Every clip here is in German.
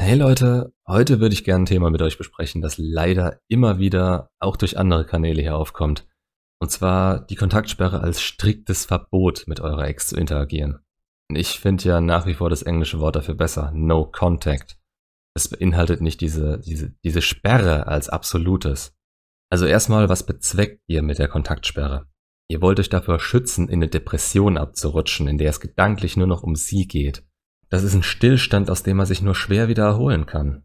Hey Leute, heute würde ich gerne ein Thema mit euch besprechen, das leider immer wieder auch durch andere Kanäle hier aufkommt. Und zwar die Kontaktsperre als striktes Verbot, mit eurer Ex zu interagieren. Ich finde ja nach wie vor das englische Wort dafür besser, no contact. Es beinhaltet nicht diese, diese, diese Sperre als absolutes. Also erstmal, was bezweckt ihr mit der Kontaktsperre? Ihr wollt euch davor schützen, in eine Depression abzurutschen, in der es gedanklich nur noch um sie geht. Das ist ein Stillstand, aus dem man sich nur schwer wieder erholen kann.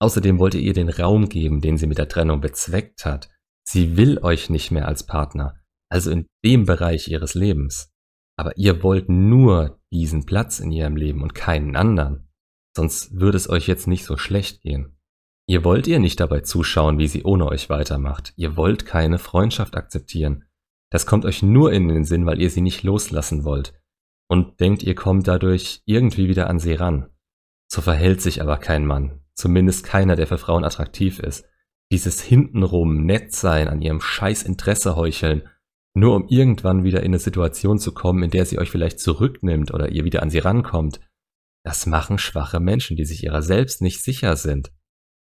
Außerdem wollt ihr ihr den Raum geben, den sie mit der Trennung bezweckt hat. Sie will euch nicht mehr als Partner, also in dem Bereich ihres Lebens. Aber ihr wollt nur diesen Platz in ihrem Leben und keinen anderen. Sonst würde es euch jetzt nicht so schlecht gehen. Ihr wollt ihr nicht dabei zuschauen, wie sie ohne euch weitermacht. Ihr wollt keine Freundschaft akzeptieren. Das kommt euch nur in den Sinn, weil ihr sie nicht loslassen wollt und denkt, ihr kommt dadurch irgendwie wieder an sie ran. So verhält sich aber kein Mann, zumindest keiner, der für Frauen attraktiv ist. Dieses hintenrum nett sein, an ihrem scheiß Interesse heucheln, nur um irgendwann wieder in eine Situation zu kommen, in der sie euch vielleicht zurücknimmt oder ihr wieder an sie rankommt. Das machen schwache Menschen, die sich ihrer selbst nicht sicher sind.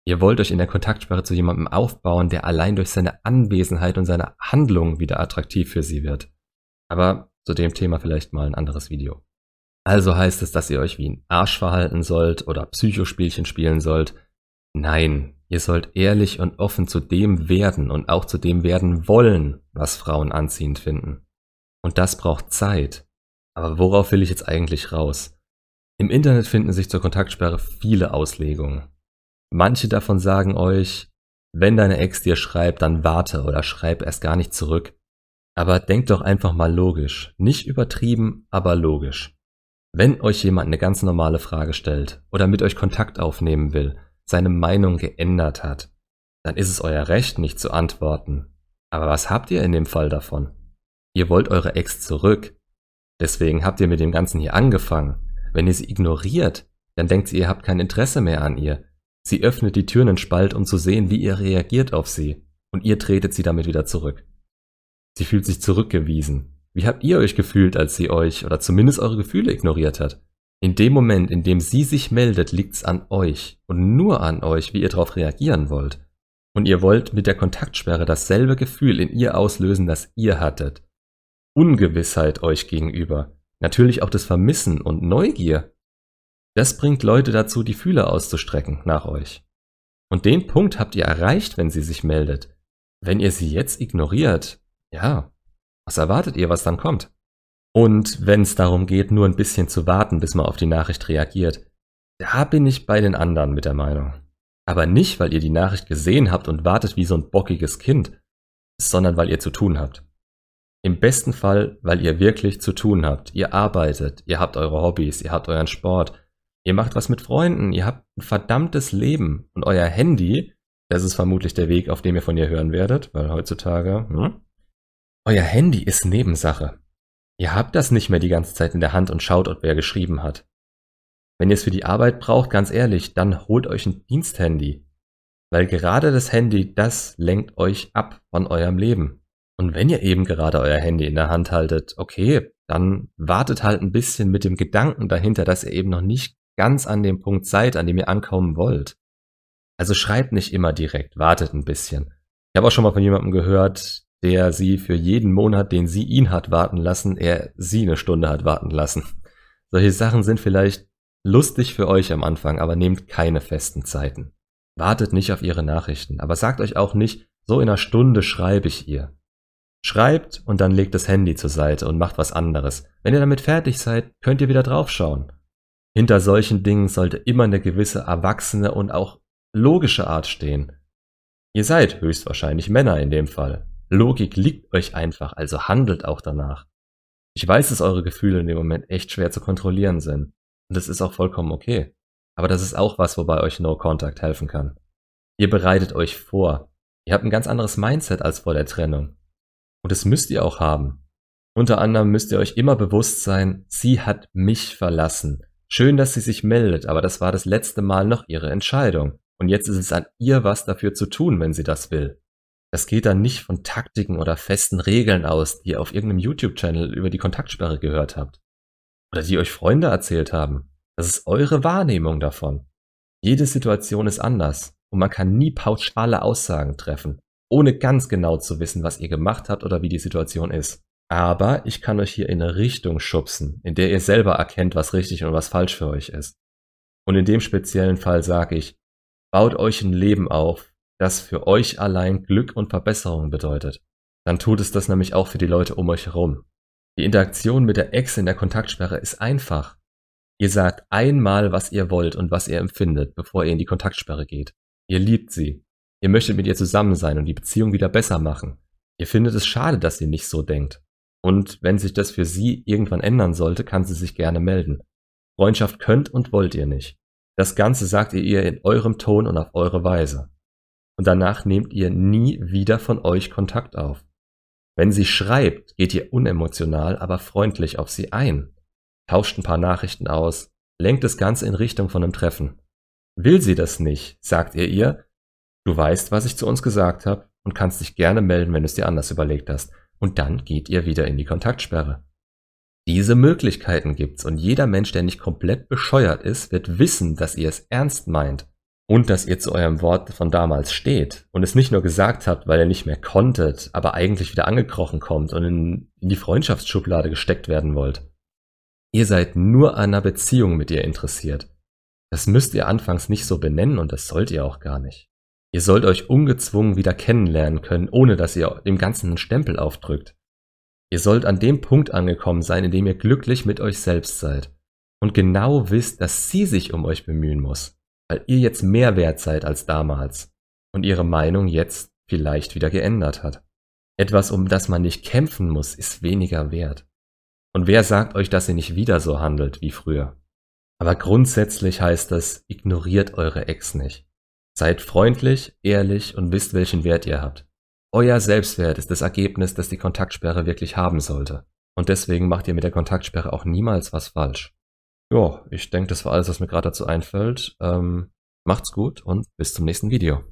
Ihr wollt euch in der Kontaktsperre zu jemandem aufbauen, der allein durch seine Anwesenheit und seine Handlung wieder attraktiv für sie wird. Aber zu dem Thema vielleicht mal ein anderes Video. Also heißt es, dass ihr euch wie ein Arsch verhalten sollt oder Psychospielchen spielen sollt? Nein, ihr sollt ehrlich und offen zu dem werden und auch zu dem werden wollen, was Frauen anziehend finden. Und das braucht Zeit. Aber worauf will ich jetzt eigentlich raus? Im Internet finden sich zur Kontaktsperre viele Auslegungen. Manche davon sagen euch, wenn deine Ex dir schreibt, dann warte oder schreib erst gar nicht zurück. Aber denkt doch einfach mal logisch. Nicht übertrieben, aber logisch. Wenn euch jemand eine ganz normale Frage stellt oder mit euch Kontakt aufnehmen will, seine Meinung geändert hat, dann ist es euer Recht, nicht zu antworten. Aber was habt ihr in dem Fall davon? Ihr wollt eure Ex zurück. Deswegen habt ihr mit dem Ganzen hier angefangen. Wenn ihr sie ignoriert, dann denkt sie, ihr habt kein Interesse mehr an ihr. Sie öffnet die Türen in Spalt, um zu sehen, wie ihr reagiert auf sie. Und ihr tretet sie damit wieder zurück. Sie fühlt sich zurückgewiesen. Wie habt ihr euch gefühlt, als sie euch oder zumindest eure Gefühle ignoriert hat? In dem Moment, in dem sie sich meldet, liegt's an euch und nur an euch, wie ihr darauf reagieren wollt. Und ihr wollt mit der Kontaktsperre dasselbe Gefühl in ihr auslösen, das ihr hattet. Ungewissheit euch gegenüber. Natürlich auch das Vermissen und Neugier. Das bringt Leute dazu, die Fühler auszustrecken nach euch. Und den Punkt habt ihr erreicht, wenn sie sich meldet. Wenn ihr sie jetzt ignoriert, ja, was erwartet ihr, was dann kommt? Und wenn es darum geht, nur ein bisschen zu warten, bis man auf die Nachricht reagiert, da bin ich bei den anderen mit der Meinung. Aber nicht, weil ihr die Nachricht gesehen habt und wartet wie so ein bockiges Kind, sondern weil ihr zu tun habt. Im besten Fall, weil ihr wirklich zu tun habt. Ihr arbeitet, ihr habt eure Hobbys, ihr habt euren Sport, ihr macht was mit Freunden, ihr habt ein verdammtes Leben und euer Handy, das ist vermutlich der Weg, auf dem ihr von ihr hören werdet, weil heutzutage, hm, euer Handy ist Nebensache. Ihr habt das nicht mehr die ganze Zeit in der Hand und schaut, ob wer geschrieben hat. Wenn ihr es für die Arbeit braucht, ganz ehrlich, dann holt euch ein Diensthandy. Weil gerade das Handy, das lenkt euch ab von eurem Leben. Und wenn ihr eben gerade euer Handy in der Hand haltet, okay, dann wartet halt ein bisschen mit dem Gedanken dahinter, dass ihr eben noch nicht ganz an dem Punkt seid, an dem ihr ankommen wollt. Also schreibt nicht immer direkt, wartet ein bisschen. Ich habe auch schon mal von jemandem gehört, der sie für jeden Monat, den sie ihn hat warten lassen, er sie eine Stunde hat warten lassen. Solche Sachen sind vielleicht lustig für euch am Anfang, aber nehmt keine festen Zeiten. Wartet nicht auf ihre Nachrichten, aber sagt euch auch nicht, so in einer Stunde schreibe ich ihr. Schreibt und dann legt das Handy zur Seite und macht was anderes. Wenn ihr damit fertig seid, könnt ihr wieder draufschauen. Hinter solchen Dingen sollte immer eine gewisse erwachsene und auch logische Art stehen. Ihr seid höchstwahrscheinlich Männer in dem Fall. Logik liegt euch einfach, also handelt auch danach. Ich weiß, dass eure Gefühle in dem Moment echt schwer zu kontrollieren sind. Und das ist auch vollkommen okay. Aber das ist auch was, wobei euch No Contact helfen kann. Ihr bereitet euch vor. Ihr habt ein ganz anderes Mindset als vor der Trennung. Und das müsst ihr auch haben. Unter anderem müsst ihr euch immer bewusst sein, sie hat mich verlassen. Schön, dass sie sich meldet, aber das war das letzte Mal noch ihre Entscheidung. Und jetzt ist es an ihr, was dafür zu tun, wenn sie das will. Das geht dann nicht von Taktiken oder festen Regeln aus, die ihr auf irgendeinem YouTube-Channel über die Kontaktsperre gehört habt. Oder die euch Freunde erzählt haben. Das ist eure Wahrnehmung davon. Jede Situation ist anders und man kann nie pauschale Aussagen treffen, ohne ganz genau zu wissen, was ihr gemacht habt oder wie die Situation ist. Aber ich kann euch hier in eine Richtung schubsen, in der ihr selber erkennt, was richtig und was falsch für euch ist. Und in dem speziellen Fall sage ich, baut euch ein Leben auf, das für euch allein Glück und Verbesserung bedeutet. Dann tut es das nämlich auch für die Leute um euch herum. Die Interaktion mit der Ex in der Kontaktsperre ist einfach. Ihr sagt einmal, was ihr wollt und was ihr empfindet, bevor ihr in die Kontaktsperre geht. Ihr liebt sie. Ihr möchtet mit ihr zusammen sein und die Beziehung wieder besser machen. Ihr findet es schade, dass sie nicht so denkt. Und wenn sich das für sie irgendwann ändern sollte, kann sie sich gerne melden. Freundschaft könnt und wollt ihr nicht. Das Ganze sagt ihr ihr in eurem Ton und auf eure Weise. Und danach nehmt ihr nie wieder von euch Kontakt auf. Wenn sie schreibt, geht ihr unemotional, aber freundlich auf sie ein. Tauscht ein paar Nachrichten aus, lenkt das Ganze in Richtung von einem Treffen. Will sie das nicht, sagt ihr ihr, du weißt, was ich zu uns gesagt habe und kannst dich gerne melden, wenn du es dir anders überlegt hast. Und dann geht ihr wieder in die Kontaktsperre. Diese Möglichkeiten gibt's und jeder Mensch, der nicht komplett bescheuert ist, wird wissen, dass ihr es ernst meint und dass ihr zu eurem Wort von damals steht und es nicht nur gesagt habt, weil ihr nicht mehr konntet, aber eigentlich wieder angekrochen kommt und in, in die Freundschaftsschublade gesteckt werden wollt. Ihr seid nur an einer Beziehung mit ihr interessiert. Das müsst ihr anfangs nicht so benennen und das sollt ihr auch gar nicht. Ihr sollt euch ungezwungen wieder kennenlernen können, ohne dass ihr dem Ganzen einen Stempel aufdrückt. Ihr sollt an dem Punkt angekommen sein, in dem ihr glücklich mit euch selbst seid und genau wisst, dass sie sich um euch bemühen muss weil ihr jetzt mehr wert seid als damals und ihre Meinung jetzt vielleicht wieder geändert hat. Etwas, um das man nicht kämpfen muss, ist weniger wert. Und wer sagt euch, dass ihr nicht wieder so handelt wie früher? Aber grundsätzlich heißt das, ignoriert eure Ex nicht. Seid freundlich, ehrlich und wisst, welchen Wert ihr habt. Euer Selbstwert ist das Ergebnis, das die Kontaktsperre wirklich haben sollte. Und deswegen macht ihr mit der Kontaktsperre auch niemals was falsch. Ja, ich denke, das war alles, was mir gerade dazu einfällt. Ähm, macht's gut und bis zum nächsten Video.